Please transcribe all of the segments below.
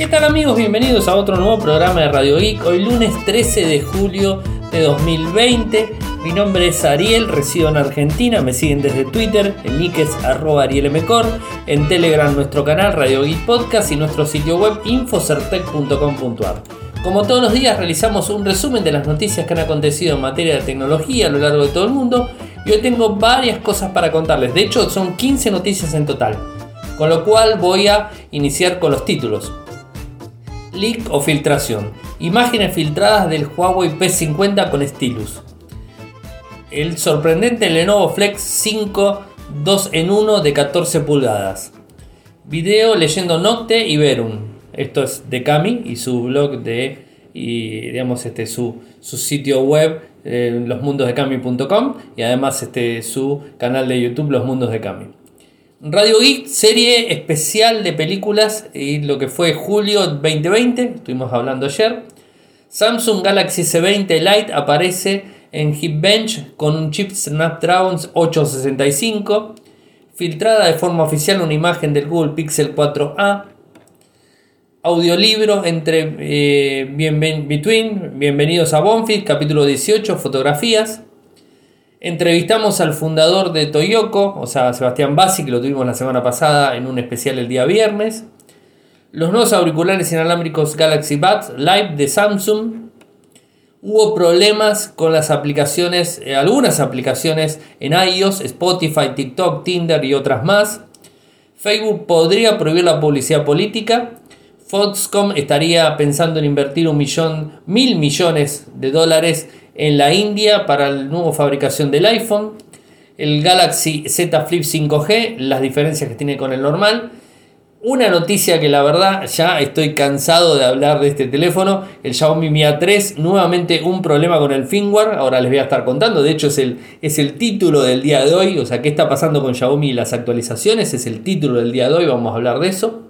¿Qué tal amigos? Bienvenidos a otro nuevo programa de Radio Geek. Hoy lunes 13 de julio de 2020. Mi nombre es Ariel, resido en Argentina. Me siguen desde Twitter, en nick es en Telegram nuestro canal Radio Geek Podcast y nuestro sitio web infocertec.com.ar. Como todos los días realizamos un resumen de las noticias que han acontecido en materia de tecnología a lo largo de todo el mundo y hoy tengo varias cosas para contarles. De hecho son 15 noticias en total. Con lo cual voy a iniciar con los títulos leak o filtración. Imágenes filtradas del Huawei P50 con stylus. El sorprendente Lenovo Flex 5 2 en 1 de 14 pulgadas. Video leyendo Nocte y Verum. Esto es de Kami y su blog de y digamos este su, su sitio web eh, losmundosdecami.com y además este su canal de YouTube Los Mundos de Cami. Radio Geek, serie especial de películas y lo que fue julio 2020, estuvimos hablando ayer. Samsung Galaxy S20 Lite aparece en Hipbench con un chip Snapdragon 865. Filtrada de forma oficial una imagen del Google Pixel 4a. Audiolibro entre eh, Between, Bienvenidos a Bonfit, capítulo 18, fotografías. Entrevistamos al fundador de Toyoko, o sea, Sebastián Bassi, que lo tuvimos la semana pasada en un especial el día viernes. Los nuevos auriculares inalámbricos Galaxy Buds Live de Samsung. Hubo problemas con las aplicaciones, eh, algunas aplicaciones en iOS, Spotify, TikTok, Tinder y otras más. Facebook podría prohibir la publicidad política. Foxconn estaría pensando en invertir un millón, mil millones de dólares en la India para la nueva fabricación del iPhone, el Galaxy Z Flip 5G, las diferencias que tiene con el normal. Una noticia que la verdad ya estoy cansado de hablar de este teléfono, el Xiaomi Mi A3, nuevamente un problema con el firmware, ahora les voy a estar contando, de hecho es el, es el título del día de hoy, o sea, qué está pasando con Xiaomi y las actualizaciones, es el título del día de hoy, vamos a hablar de eso.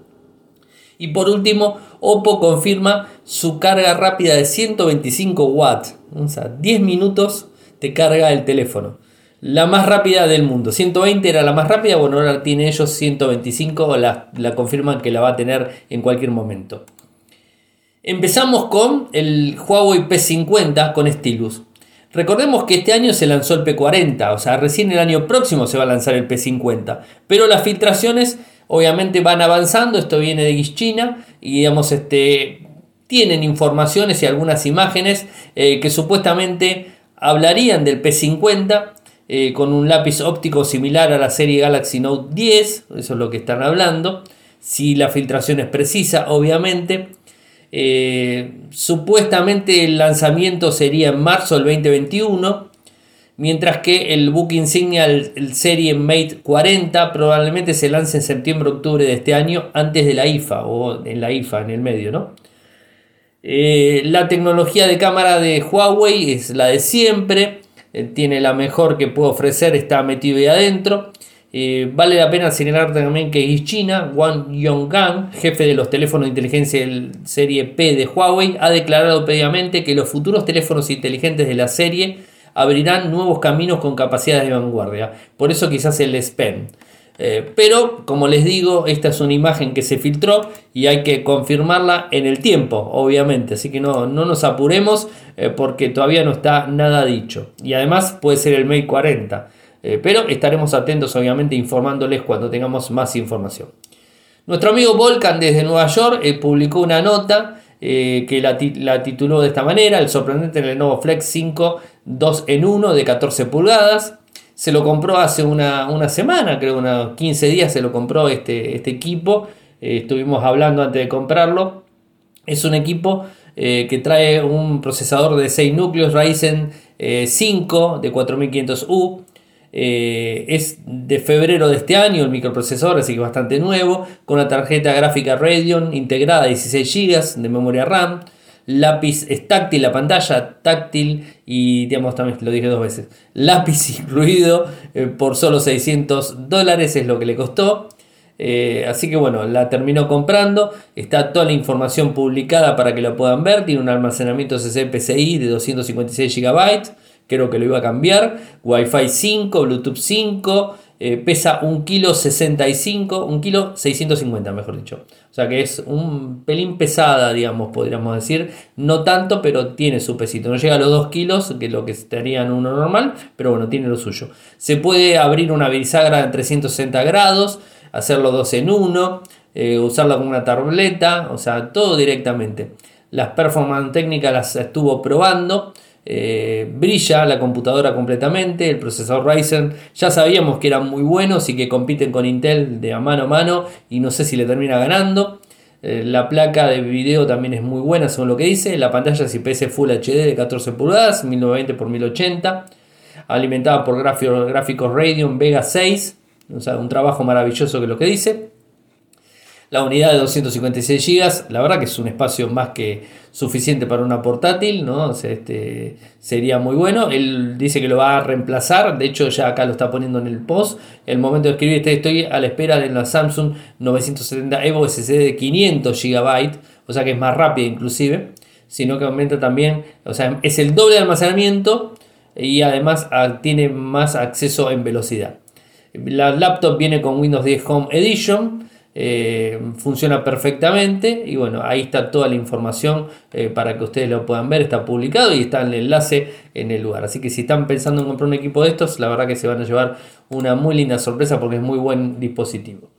Y por último, Oppo confirma su carga rápida de 125 watts. O sea, 10 minutos te carga el teléfono. La más rápida del mundo. 120 era la más rápida, bueno, ahora tiene ellos 125, la, la confirman que la va a tener en cualquier momento. Empezamos con el Huawei P50 con stylus. Recordemos que este año se lanzó el P40, o sea, recién el año próximo se va a lanzar el P50, pero las filtraciones obviamente van avanzando, esto viene de China y digamos, este, tienen informaciones y algunas imágenes eh, que supuestamente hablarían del P50 eh, con un lápiz óptico similar a la serie Galaxy Note 10, eso es lo que están hablando, si la filtración es precisa, obviamente. Eh, supuestamente el lanzamiento sería en marzo del 2021 mientras que el book insignia, el, Serie Mate 40, probablemente se lance en septiembre-octubre de este año, antes de la IFA o en la IFA en el medio, ¿no? Eh, la tecnología de cámara de Huawei es la de siempre, eh, tiene la mejor que puede ofrecer, está metido ahí adentro. Eh, vale la pena señalar también que es China, Wang Yonggang, jefe de los teléfonos de inteligencia del serie P de Huawei, ha declarado previamente que los futuros teléfonos inteligentes de la serie abrirán nuevos caminos con capacidades de vanguardia. Por eso quizás el S eh, pero, como les digo, esta es una imagen que se filtró y hay que confirmarla en el tiempo, obviamente. Así que no, no nos apuremos eh, porque todavía no está nada dicho. Y además puede ser el Mate 40. Eh, pero estaremos atentos, obviamente, informándoles cuando tengamos más información. Nuestro amigo Volcan desde Nueva York publicó una nota eh, que la, tituló de esta manera, el sorprendente Lenovo Flex 5 2 en 1 de 14 pulgadas. Se lo compró hace una, semana, creo unos 15 días se lo compró este, este equipo. Eh, estuvimos hablando antes de comprarlo. Es un equipo eh, que trae un procesador de 6 núcleos Ryzen 5 de 4500U, eh, es de febrero de este año el microprocesor, así que bastante nuevo, con una tarjeta gráfica Radeon integrada 16 GB de memoria RAM. Lápiz es táctil, la pantalla táctil y digamos también lo dije dos veces. Lápiz incluido eh, por solo 600 dólares es lo que le costó. Eh, así que bueno, la terminó comprando. Está toda la información publicada para que la puedan ver. Tiene un almacenamiento SSD de 256 GB creo que lo iba a cambiar. Wi-Fi 5, Bluetooth 5, eh, pesa un kilo 65, un kilo 650 mejor dicho. O sea que es un pelín pesada, digamos, podríamos decir. No tanto, pero tiene su pesito. No llega a los 2 kilos, que es lo que estaría en uno normal, pero bueno, tiene lo suyo. Se puede abrir una bisagra de 360 grados, hacerlo dos en uno, eh, usarla con una tableta, o sea, todo directamente. Las performance técnicas las estuvo probando. Eh, brilla la computadora completamente, el procesador Ryzen ya sabíamos que eran muy buenos y que compiten con Intel de a mano a mano y no sé si le termina ganando. Eh, la placa de video también es muy buena según lo que dice, la pantalla es IPS Full HD de 14 pulgadas, 1920 x 1080, alimentada por gráficos Radeon Vega 6, o sea, un trabajo maravilloso que lo que dice. La unidad de 256 GB, la verdad que es un espacio más que suficiente para una portátil, ¿no? este, sería muy bueno. Él dice que lo va a reemplazar, de hecho ya acá lo está poniendo en el post. El momento de escribir este, estoy a la espera de la Samsung 970 Evo SSD de 500 GB, o sea que es más rápida inclusive, sino que aumenta también, o sea, es el doble de almacenamiento y además ah, tiene más acceso en velocidad. La laptop viene con Windows 10 Home Edition eh, funciona perfectamente y bueno, ahí está toda la información eh, para que ustedes lo puedan ver, está publicado y está el enlace en el lugar. Así que si están pensando en comprar un equipo de estos, la verdad que se van a llevar una muy linda sorpresa porque es muy buen dispositivo.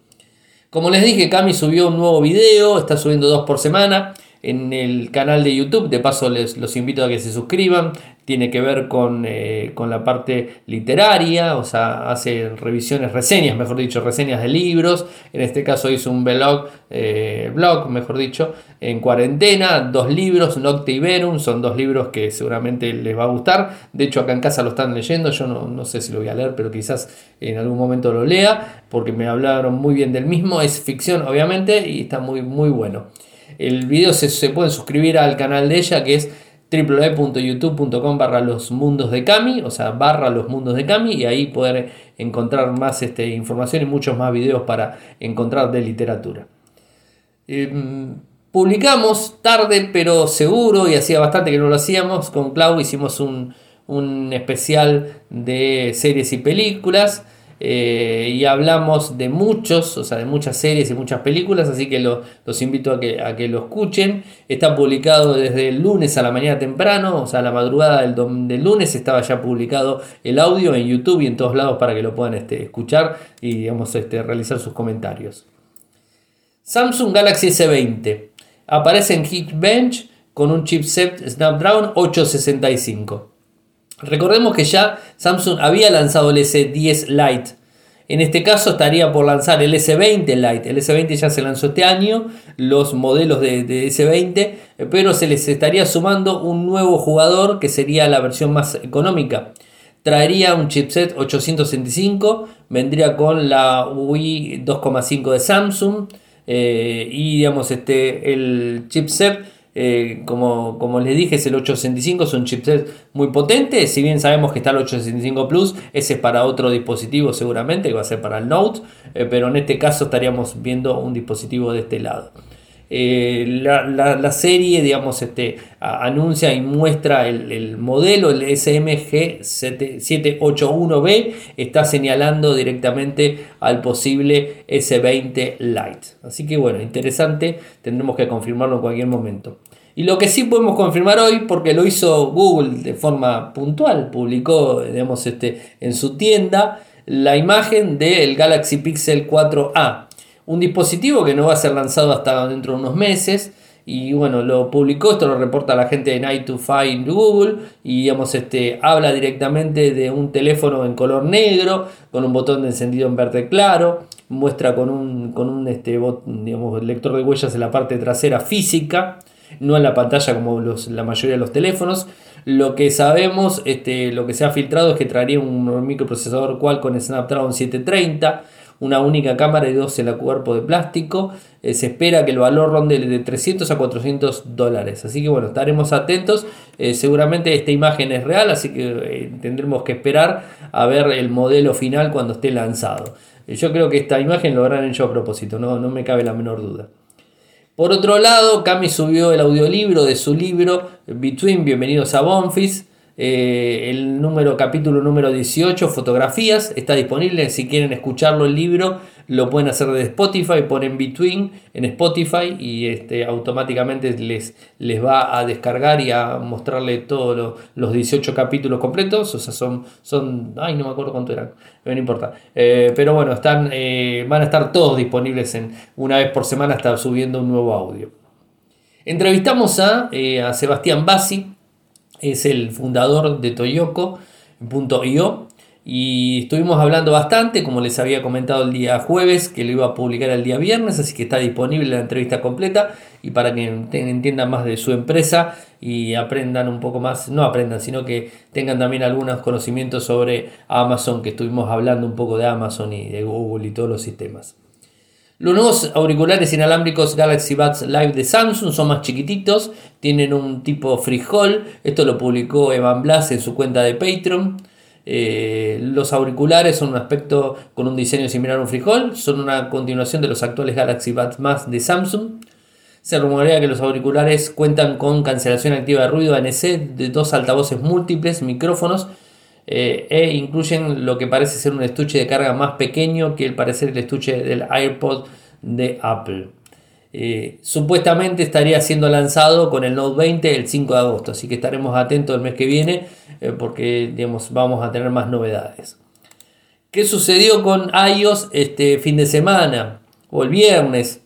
Como les dije, Cami subió un nuevo video, está subiendo dos por semana en el canal de YouTube. De paso les los invito a que se suscriban. Tiene que ver con, eh, la parte literaria, o sea, hace revisiones, reseñas, mejor dicho, reseñas de libros. En este caso hizo un blog, eh, blog mejor dicho, en cuarentena, dos libros, Nocte y Verum, son dos libros que seguramente les va a gustar. De hecho, acá en casa lo están leyendo, yo no, no sé si lo voy a leer, pero quizás en algún momento lo lea, porque me hablaron muy bien del mismo. Es ficción, obviamente, y está muy, muy bueno. El video se, se pueden suscribir al canal de ella que es www.youtube.com barra los mundos de Cami, o sea, barra los mundos de Cami, y ahí poder encontrar más este, información y muchos más videos para encontrar de literatura. Em, publicamos tarde pero seguro, y hacía bastante que no lo hacíamos, con Clau hicimos un, un especial de series y películas. Eh, y hablamos de muchos, o sea, de muchas series y muchas películas, así que los invito a que, lo escuchen. Está publicado desde el lunes a la mañana temprano, o sea, a la madrugada del, del, lunes estaba ya publicado el audio en YouTube y en todos lados para que lo puedan este, escuchar y digamos, este, realizar sus comentarios. Samsung Galaxy S20 aparece en Geekbench con un chipset Snapdragon 865. Recordemos que ya Samsung había lanzado el S10 Lite. En este caso estaría por lanzar el S20 Lite. El S20 ya se lanzó este año, los modelos de, S20, pero se les estaría sumando un nuevo jugador que sería la versión más económica. Traería un chipset 865, vendría con la UI 2,5 de Samsung eh, y digamos este el chipset eh, como, como, les dije, es el 865, es un chipset muy potente. Si bien sabemos que está el 865 Plus, ese es para otro dispositivo seguramente, que va a ser para el Note, eh, pero en este caso estaríamos viendo un dispositivo de este lado. Eh, la, serie, digamos, este, anuncia y muestra el, modelo, el SMG 781B, está señalando directamente al posible S20 Lite. Así que bueno, interesante, tendremos que confirmarlo en cualquier momento. Y lo que sí podemos confirmar hoy, porque lo hizo Google de forma puntual, publicó digamos, este, en su tienda la imagen del Galaxy Pixel 4a un dispositivo que no va a ser lanzado hasta dentro de unos meses. Y bueno, lo publicó, esto lo reporta la gente de Night to Find Google. Y digamos, este, habla directamente de un teléfono en color negro, con un botón de encendido en verde claro. Muestra con un, con un este, digamos, lector de huellas en la parte trasera física, no en la pantalla como los, la mayoría de los teléfonos. Lo que sabemos, este, lo que se ha filtrado es que traería un microprocesador Qualcomm Snapdragon 730 una única cámara y dos en el cuerpo de plástico. Eh, se espera que el valor ronde de 300 a 400 dólares. Así que bueno, estaremos atentos. Eh, seguramente esta imagen es real, así que eh, tendremos que esperar a ver el modelo final cuando esté lanzado. yo creo que esta imagen lo habrán hecho a propósito, no, no me cabe la menor duda. Por otro lado, Cami subió el audiolibro de su libro Between, bienvenidos a Bonfis. Eh, el número, capítulo número 18, fotografías, está disponible. Si quieren escucharlo el libro, lo pueden hacer de Spotify, ponen Between en Spotify y este, automáticamente les, les va a descargar y a mostrarle todos los 18 capítulos completos. O sea, son, son, ay, no me acuerdo cuánto eran, no importa. Eh, pero bueno, están, eh, van a estar todos disponibles en una vez por semana, estar subiendo un nuevo audio. Entrevistamos a, a Sebastián Bassi, es el fundador de Toyoko.io y estuvimos hablando bastante, como les había comentado el día jueves, que lo iba a publicar el día viernes, así que está disponible la entrevista completa y para que entiendan más de su empresa y aprendan un poco más, no aprendan, sino que tengan también algunos conocimientos sobre Amazon, que estuvimos hablando un poco de Amazon y de Google y todos los sistemas. Los nuevos auriculares inalámbricos Galaxy Buds Live de Samsung son más chiquititos, tienen un tipo frijol, esto lo publicó Evan Blas en su cuenta de Patreon. Eh, los auriculares son un aspecto con un diseño similar a un frijol, son una continuación de los actuales Galaxy Buds Más de Samsung. Se rumorea que los auriculares cuentan con cancelación activa de ruido ANC de dos altavoces múltiples, micrófonos e incluyen lo que parece ser un estuche de carga más pequeño que el parecer el estuche del AirPod de Apple. Eh, supuestamente estaría siendo lanzado con el Note 20 el 5 de agosto, así que estaremos atentos el mes que viene porque digamos, vamos a tener más novedades. ¿Qué sucedió con iOS este fin de semana o el viernes?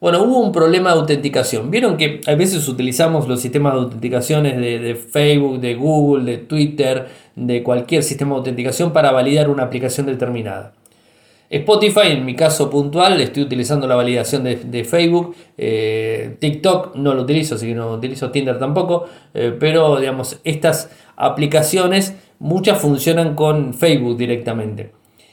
Bueno, hubo un problema de autenticación. Vieron que a veces utilizamos los sistemas de autenticaciones de, Facebook, de Google, de Twitter, de cualquier sistema de autenticación para validar una aplicación determinada. Spotify, en mi caso puntual, estoy utilizando la validación de, Facebook. Eh, TikTok no lo utilizo, así que no utilizo Tinder tampoco. Eh, pero, digamos, estas aplicaciones, muchas funcionan con Facebook directamente.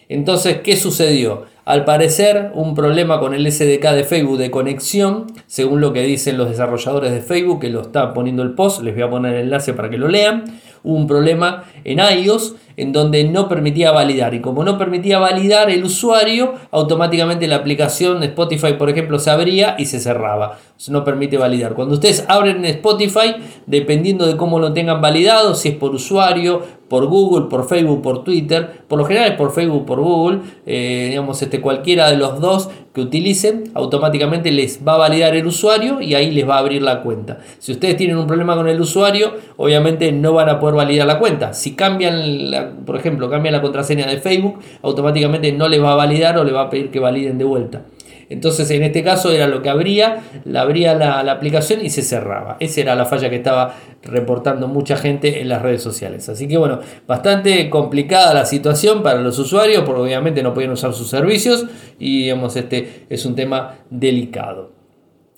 Entonces, ¿qué sucedió? Al parecer, un problema con el SDK de Facebook de conexión, según lo que dicen los desarrolladores de Facebook, que lo está poniendo el post, les voy a poner el enlace para que lo lean. Hubo un problema en iOS en donde no permitía validar y como no permitía validar el usuario, automáticamente la aplicación de Spotify, por ejemplo, se abría y se cerraba. no permite validar. Cuando ustedes abren Spotify, dependiendo de cómo lo tengan validado, si es por usuario, por Google, por Facebook, por Twitter, por lo general es por Facebook, por Google, eh, digamos, este, cualquiera de los dos que utilicen, automáticamente les va a validar el usuario y ahí les va a abrir la cuenta. Si ustedes tienen un problema con el usuario, obviamente no van a poder validar la cuenta. Si cambian, por ejemplo, cambian la contraseña de Facebook, automáticamente no les va a validar o le va a pedir que validen de vuelta. Entonces en este caso era lo que abría, la abría la, aplicación y se cerraba. Esa era la falla que estaba reportando mucha gente en las redes sociales. Así que bueno, bastante complicada la situación para los usuarios porque obviamente no podían usar sus servicios y digamos, este es un tema delicado.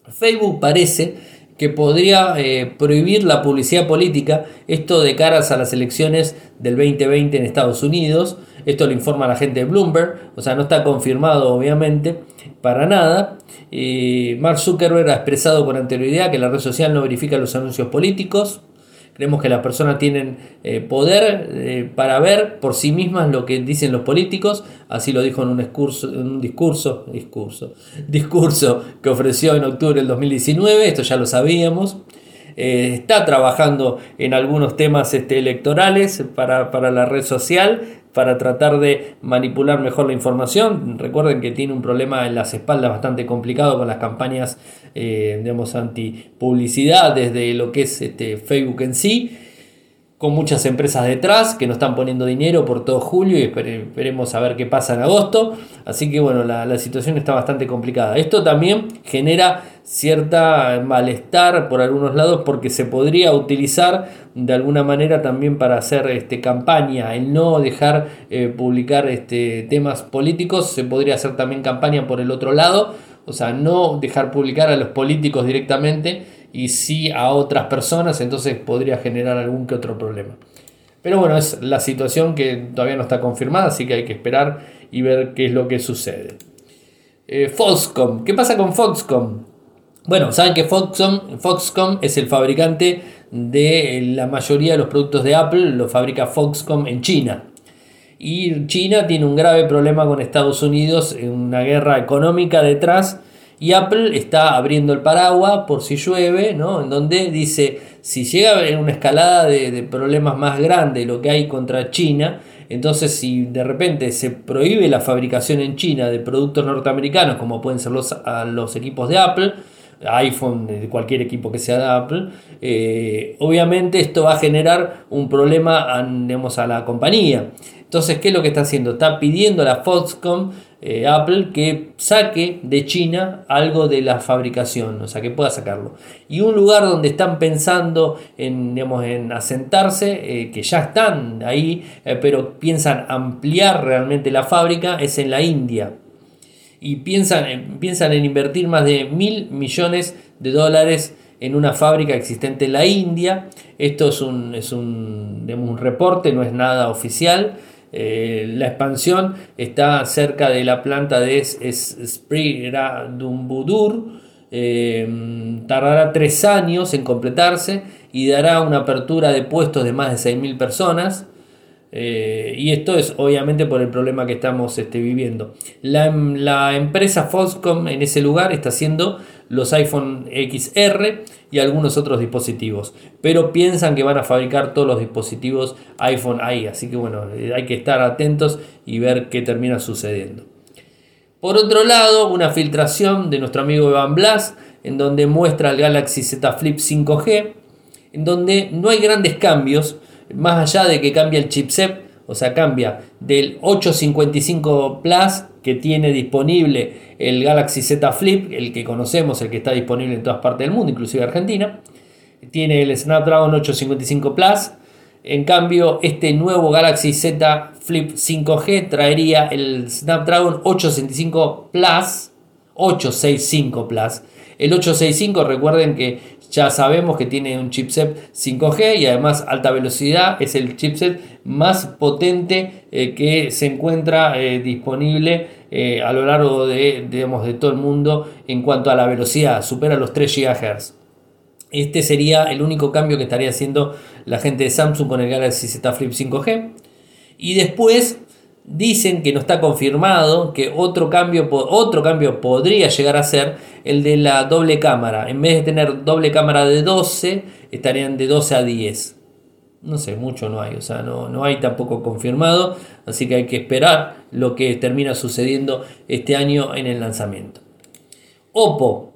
Facebook parece que podría eh, prohibir la publicidad política, esto de caras a las elecciones del 2020 en Estados Unidos, esto lo informa la gente de Bloomberg, o sea, no está confirmado obviamente, para nada. Mark Zuckerberg ha expresado con anterioridad que la red social no verifica los anuncios políticos. Creemos que las personas tienen eh, poder eh, para ver por sí mismas lo que dicen los políticos. Así lo dijo en un discurso, en un discurso, discurso, discurso que ofreció en octubre del 2019. Esto ya lo sabíamos. Eh, está trabajando en algunos temas este, electorales para, para la red social para tratar de manipular mejor la información. Recuerden que tiene un problema en las espaldas bastante complicado con las campañas, eh, digamos, anti-publicidad desde lo que es este, Facebook en sí con muchas empresas detrás que nos están poniendo dinero por todo julio y esperemos a ver qué pasa en agosto. Así que bueno, la, situación está bastante complicada. Esto también genera cierta malestar por algunos lados porque se podría utilizar de alguna manera también para hacer este, campaña. El no dejar eh, publicar este, temas políticos se podría hacer también campaña por el otro lado. O sea, no dejar publicar a los políticos directamente y sí a otras personas, entonces podría generar algún que otro problema. Pero bueno, es la situación que todavía no está confirmada, así que hay que esperar y ver qué es lo que sucede. Eh, Foxcom, ¿qué pasa con Foxcom? Bueno, saben que Foxcom, Foxcom es el fabricante de la mayoría de los productos de Apple, lo fabrica Foxcom en China. Y China tiene un grave problema con Estados Unidos, una guerra económica detrás Y Apple está abriendo el paraguas por si llueve, ¿no? En donde dice, si llega haber una escalada de, problemas más grande, lo que hay contra China, entonces si de repente se prohíbe la fabricación en China de productos norteamericanos, como pueden ser los equipos de Apple, iPhone, de cualquier equipo que sea de Apple, eh, obviamente esto va a generar un problema a, a la compañía. Entonces, ¿qué es lo que está haciendo? Está pidiendo a la Foxconn eh, Apple que saque de China algo de la fabricación, o sea, que pueda sacarlo. Y un lugar donde están pensando en, en asentarse, eh, que ya están ahí, pero piensan ampliar realmente la fábrica, es en la India y piensan, piensan en invertir más de mil millones de dólares en una fábrica existente en la India. Esto es un, es un, un reporte, no es nada oficial. Eh, la expansión está cerca de la planta de Sprigadumbudur. Eh, tardará tres años en completarse y dará una apertura de puestos de más de 6.000 personas. Eh, y esto es obviamente por el problema que estamos este, viviendo. La, empresa Foxconn en ese lugar está haciendo los iPhone XR y algunos otros dispositivos, pero piensan que van a fabricar todos los dispositivos iPhone ahí, así que bueno, eh, hay que estar atentos y ver qué termina sucediendo. Por otro lado, una filtración de nuestro amigo Evan Blas, en donde muestra el Galaxy Z Flip 5G, en donde no hay grandes cambios, más allá de que cambia el chipset, o sea, cambia del 855 Plus que tiene disponible el Galaxy Z Flip, el que conocemos, el que está disponible en todas partes del mundo, inclusive Argentina. Tiene el Snapdragon 855 Plus. En cambio, este nuevo Galaxy Z Flip 5G traería el Snapdragon 865 Plus, 865 Plus. El 865, recuerden que ya sabemos que tiene un chipset 5G y además alta velocidad. Es el chipset más potente eh, que se encuentra eh, disponible eh, a lo largo de, de todo el mundo en cuanto a la velocidad. Supera los 3 GHz. Este sería el único cambio que estaría haciendo la gente de Samsung con el Galaxy Z Flip 5G. Y después Dicen que no está confirmado, que otro cambio, otro cambio podría llegar a ser el de la doble cámara. En vez de tener doble cámara de 12, estarían de 12 a 10. No sé, mucho no hay, o sea, no, no hay tampoco confirmado, así que hay que esperar lo que termina sucediendo este año en el lanzamiento. Oppo.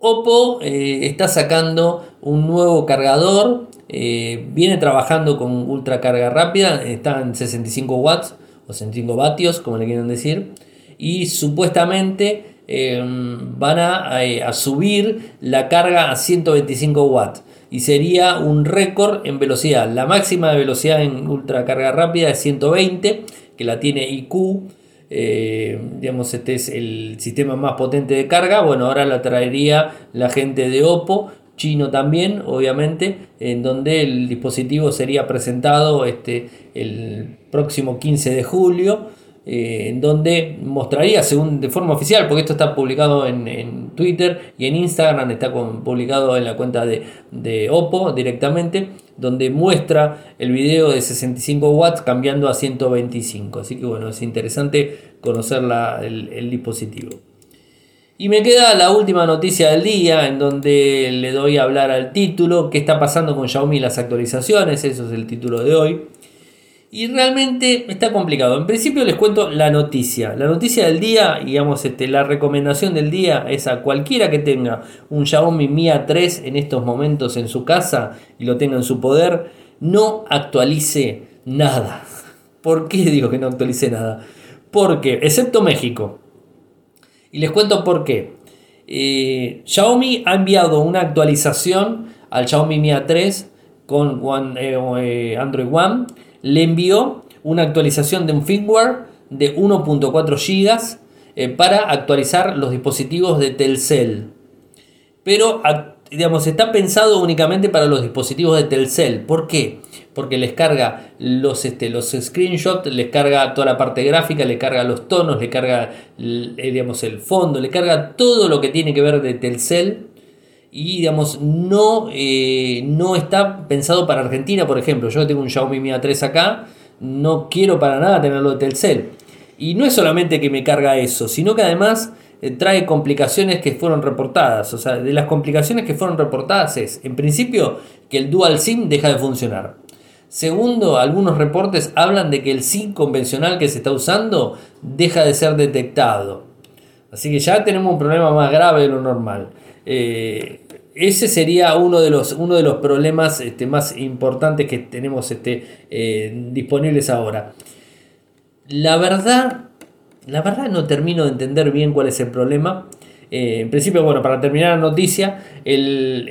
Oppo eh, está sacando un nuevo cargador, eh, viene trabajando con ultra carga rápida, está en 65 watts, 65 vatios, como le quieren decir, y supuestamente em, van eh, a, subir la carga a 125 watts y sería un récord en velocidad. La máxima de velocidad en ultra carga rápida es 120, que la tiene IQ. Eh, digamos, este es el sistema más potente de carga. Bueno, ahora la traería la gente de Oppo chino también, obviamente, en donde el dispositivo sería presentado este, el próximo 15 de julio, eh, en donde mostraría, según de forma oficial, porque esto está publicado en, Twitter y en Instagram, está publicado en la cuenta de, de, Oppo directamente, donde muestra el video de 65 watts cambiando a 125. Así que bueno, es interesante conocer el dispositivo. Y me queda la última noticia del día en donde le doy a hablar al título, qué está pasando con Xiaomi y las actualizaciones, eso es el título de hoy. Y realmente está complicado. En principio les cuento la noticia. La noticia del día, digamos, este, la recomendación del día es a cualquiera que tenga un Xiaomi Mi A3 en estos momentos en su casa y lo tenga en su poder, no actualice nada. ¿Por qué digo que no actualice nada? Porque, excepto México, y les cuento por qué. Eh, Xiaomi ha enviado una actualización al Xiaomi Mi A3 con eh, eh, Android One. Le envió una actualización de un firmware de 1.4 GB para actualizar los dispositivos de Telcel. Pero digamos, está pensado únicamente para los dispositivos de Telcel. ¿Por qué? Porque les carga los, este, los screenshots, les carga toda la parte gráfica, les carga los tonos, le carga eh, digamos, el fondo, le carga todo lo que tiene que ver de Telcel. Y digamos, no, eh, no está pensado para Argentina, por ejemplo. Yo tengo un Xiaomi Mi A3 acá, no quiero para nada tenerlo de Telcel. Y no es solamente que me carga eso, sino que además eh, trae complicaciones que fueron reportadas. O sea, de las complicaciones que fueron reportadas es, en principio, que el dual SIM deja de funcionar. Segundo, algunos reportes hablan de que el SIM convencional que se está usando deja de ser detectado. Así que ya tenemos un problema más grave de lo normal. Eh, ese sería uno de los, uno de los problemas este, más importantes que tenemos este, eh, disponibles ahora. La verdad, la verdad no termino de entender bien cuál es el problema. Eh, en principio, bueno, para terminar la noticia, el,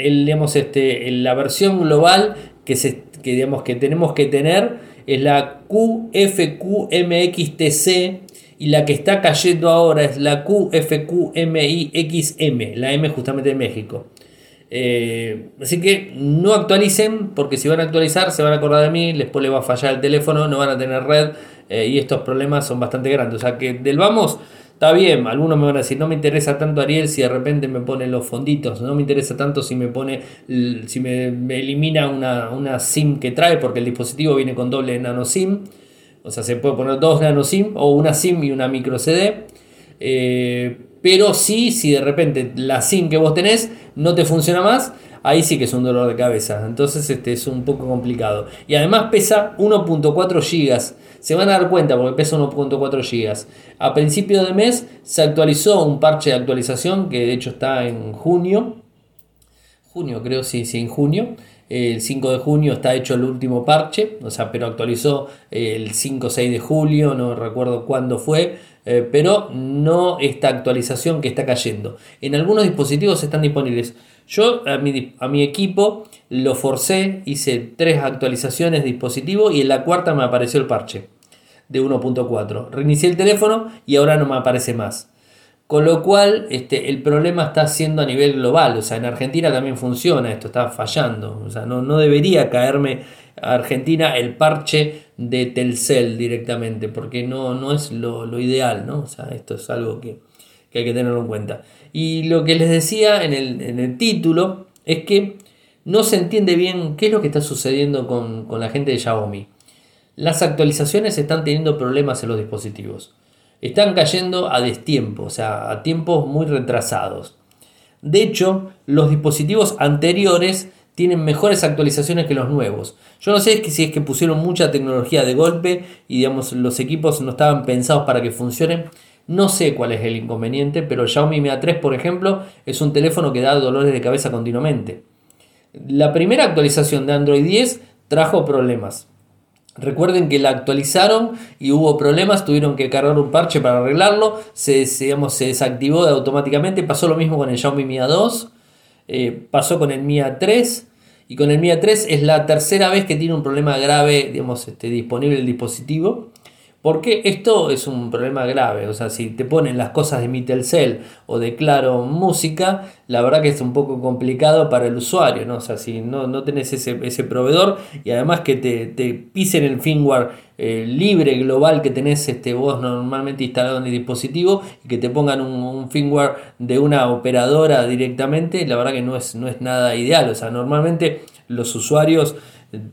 este, la versión global que, se, que, digamos, que tenemos que tener es la QFQMXTC y la que está cayendo ahora es la QFQMIXM, la M justamente de México. Eh, así que no actualicen, porque si van a actualizar se van a acordar de mí, después les va a fallar el teléfono, no van a tener red eh, y estos problemas son bastante grandes. O sea que del vamos está bien, algunos me van a decir, no me interesa tanto Ariel si de repente me pone los fonditos, no me interesa tanto si me pone, si me, elimina una, una, SIM que trae, porque el dispositivo viene con doble nano SIM. O sea, se puede poner dos nano SIM o una SIM y una micro CD. Eh, pero sí, si de repente la SIM que vos tenés no te funciona más, ahí sí que es un dolor de cabeza. Entonces este es un poco complicado. Y además pesa 1.4 GB. Se van a dar cuenta porque pesa 1.4 GB. A principio de mes se actualizó un parche de actualización que de hecho está en junio. Junio creo, sí, sí, en junio. El 5 de junio está hecho el último parche, o sea, pero actualizó el 5 o 6 de julio, no recuerdo cuándo fue eh, pero no esta actualización que está cayendo. En algunos dispositivos están disponibles. Yo a mi, a mi equipo lo forcé, hice tres actualizaciones de dispositivo y en la cuarta me apareció el parche de 1.4. Reinicié el teléfono y ahora no me aparece más. Con lo cual, este, el problema está siendo a nivel global. O sea, en Argentina también funciona esto, está fallando. O sea, no, no debería caerme a Argentina el parche de Telcel directamente, porque no, no es lo, ideal, ¿no? O sea, esto es algo que, hay que tenerlo en cuenta. Y lo que les decía en el, en el, título es que no se entiende bien qué es lo que está sucediendo con, con la gente de Xiaomi. Las actualizaciones están teniendo problemas en los dispositivos están cayendo a destiempo, o sea, a tiempos muy retrasados. De hecho, los dispositivos anteriores tienen mejores actualizaciones que los nuevos. Yo no sé si es que pusieron mucha tecnología de golpe y digamos los equipos no estaban pensados para que funcionen. No sé cuál es el inconveniente, pero Xiaomi Mi A3, por ejemplo, es un teléfono que da dolores de cabeza continuamente. La primera actualización de Android 10 trajo problemas. Recuerden que la actualizaron y hubo problemas, tuvieron que cargar un parche para arreglarlo, se, se desactivó automáticamente, pasó lo mismo con el Xiaomi Mi A2, eh, pasó con el Mi A3 y con el Mi A3 es la tercera vez que tiene un problema grave digamos, este, disponible el dispositivo. Porque esto es un problema grave, o sea, si te ponen las cosas de mi Telcel o de Claro Música, la verdad que es un poco complicado para el usuario, ¿no? O sea, si no, no tenés ese, proveedor y además que te, te pisen el firmware eh, libre global que tenés este, vos normalmente instalado en el dispositivo y que te pongan un, un, firmware de una operadora directamente, la verdad que no es, no es nada ideal, o sea, normalmente los usuarios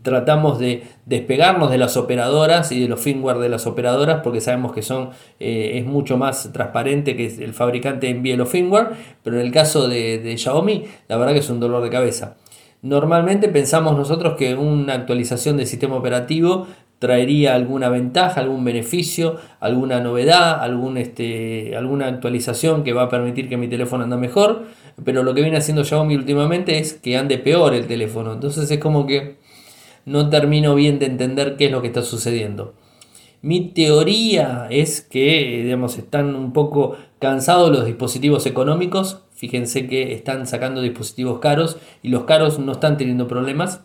tratamos de despegarnos de las operadoras y de los firmware de las operadoras porque sabemos que son eh, es mucho más transparente que el fabricante envíe los firmware pero en el caso de, Xiaomi la verdad que es un dolor de cabeza normalmente pensamos nosotros que una actualización del sistema operativo traería alguna ventaja, algún beneficio, alguna novedad, algún, este, alguna actualización que va a permitir que mi teléfono ande mejor, pero lo que viene haciendo Xiaomi últimamente es que ande peor el teléfono. Entonces es como que no termino bien de entender qué es lo que está sucediendo. Mi teoría es que digamos, están un poco cansados los dispositivos económicos. Fíjense que están sacando dispositivos caros y los caros no están teniendo problemas.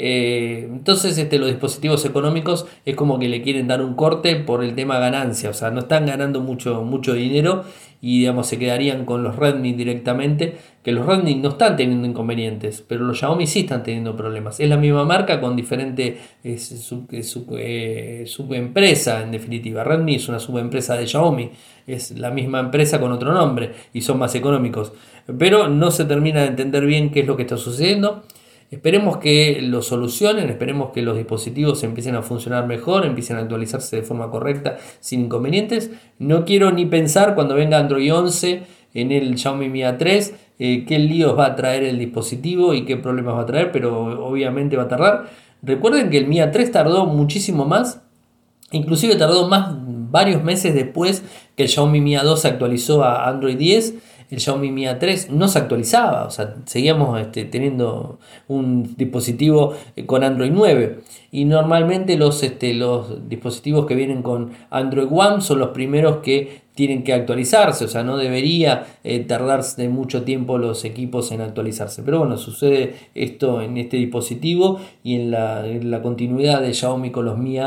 Eh, entonces este, los dispositivos económicos es como que le quieren dar un corte por el tema ganancia, o sea, no están ganando mucho, mucho dinero y digamos se quedarían con los Redmi directamente, que los Redmi no están teniendo inconvenientes, pero los Xiaomi sí están teniendo problemas. Es la misma marca con diferente eh, subempresa en definitiva. Redmi es una subempresa de Xiaomi, es la misma empresa con otro nombre y son más económicos, pero no se termina de entender bien qué es lo que está sucediendo. Esperemos que lo solucionen, esperemos que los dispositivos empiecen a funcionar mejor, empiecen a actualizarse de forma correcta sin inconvenientes. No quiero ni pensar cuando venga Android 11 en el Xiaomi Mi A3 eh, qué líos va a traer el dispositivo y qué problemas va a traer, pero obviamente va a tardar. Recuerden que el Mi A3 tardó muchísimo más, inclusive tardó más varios meses después que el Xiaomi Mi A2 se actualizó a Android 10 el Xiaomi Mi A3 no se actualizaba, o sea, seguíamos este, teniendo un dispositivo eh, con Android 9 y normalmente los, este, los dispositivos que vienen con Android One son los primeros que tienen que actualizarse, o sea, no debería eh, tardarse mucho tiempo los equipos en actualizarse. Pero bueno, sucede esto en este dispositivo y en la, en la continuidad de Xiaomi con los Mi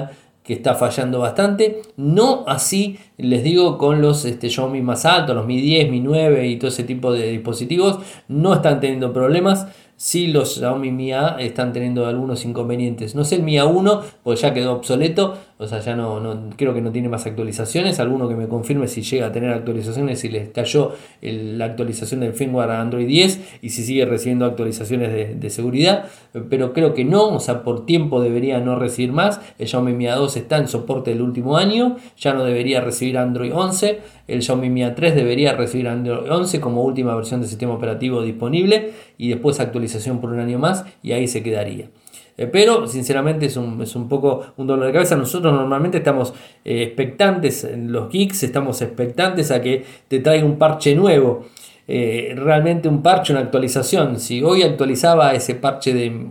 está fallando bastante. No así, les digo, con los este, Xiaomi más altos, los Mi 10, Mi 9 y todo ese tipo de dispositivos, no están teniendo problemas si los Xiaomi Mi están teniendo algunos inconvenientes. No sé el Mi A1, pues ya quedó obsoleto, o sea, ya no, no, creo que no tiene más actualizaciones. Alguno que me confirme si llega a tener actualizaciones, si les cayó la actualización del firmware a Android 10 y si sigue recibiendo actualizaciones de, de, seguridad, pero creo que no, o sea, por tiempo debería no recibir más. El Xiaomi Mi A2 está en soporte del último año, ya no debería recibir Android 11. El Xiaomi Mi A3 debería recibir Android 11 como última versión del sistema operativo disponible y después actualización por un año más y ahí se quedaría. Eh, pero sinceramente es un, es un, poco un dolor de cabeza. Nosotros normalmente estamos eh, expectantes, los geeks estamos expectantes a que te traiga un parche nuevo. Eh, realmente un parche, una actualización. Si hoy actualizaba ese parche de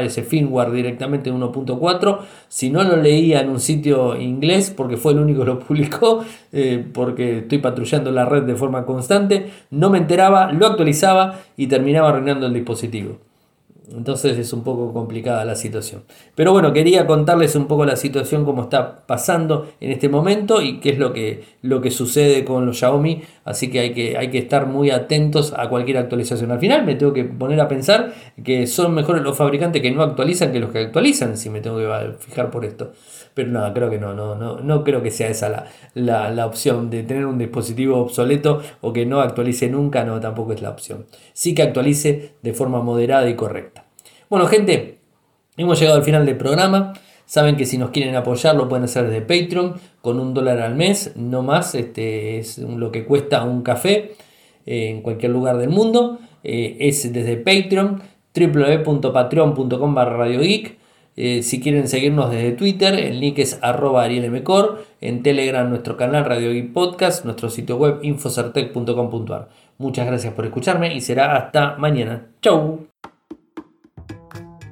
ese firmware directamente de 1.4, si no lo leía en un sitio inglés, porque fue el único que lo publicó, porque estoy patrullando la red de forma constante, no me enteraba, lo actualizaba y terminaba arruinando el dispositivo. Entonces es un poco complicada la situación. Pero bueno, quería contarles un poco la situación, cómo está pasando en este momento y qué es lo que, lo que sucede con los Xiaomi. Así que hay, que hay que estar muy atentos a cualquier actualización. Al final me tengo que poner a pensar que son mejores los fabricantes que no actualizan que los que actualizan, si me tengo que fijar por esto. Pero nada, creo que no, no, no, no creo que sea esa la, la, opción de tener un dispositivo obsoleto o que no actualice nunca, no, tampoco es la opción. Sí que actualice de forma moderada y correcta. Bueno, gente, hemos llegado al final del programa. Saben que si nos quieren apoyar lo pueden hacer desde Patreon con un dólar al mes, no más, este es lo que cuesta un café eh, en cualquier lugar del mundo. Eh, es desde Patreon, www.patreon.com barra eh, si quieren seguirnos desde Twitter, el link es arroba arielmcor, en Telegram nuestro canal Radio Geek Podcast, nuestro sitio web infocertec.com.ar. Muchas gracias por escucharme y será hasta mañana. Chau.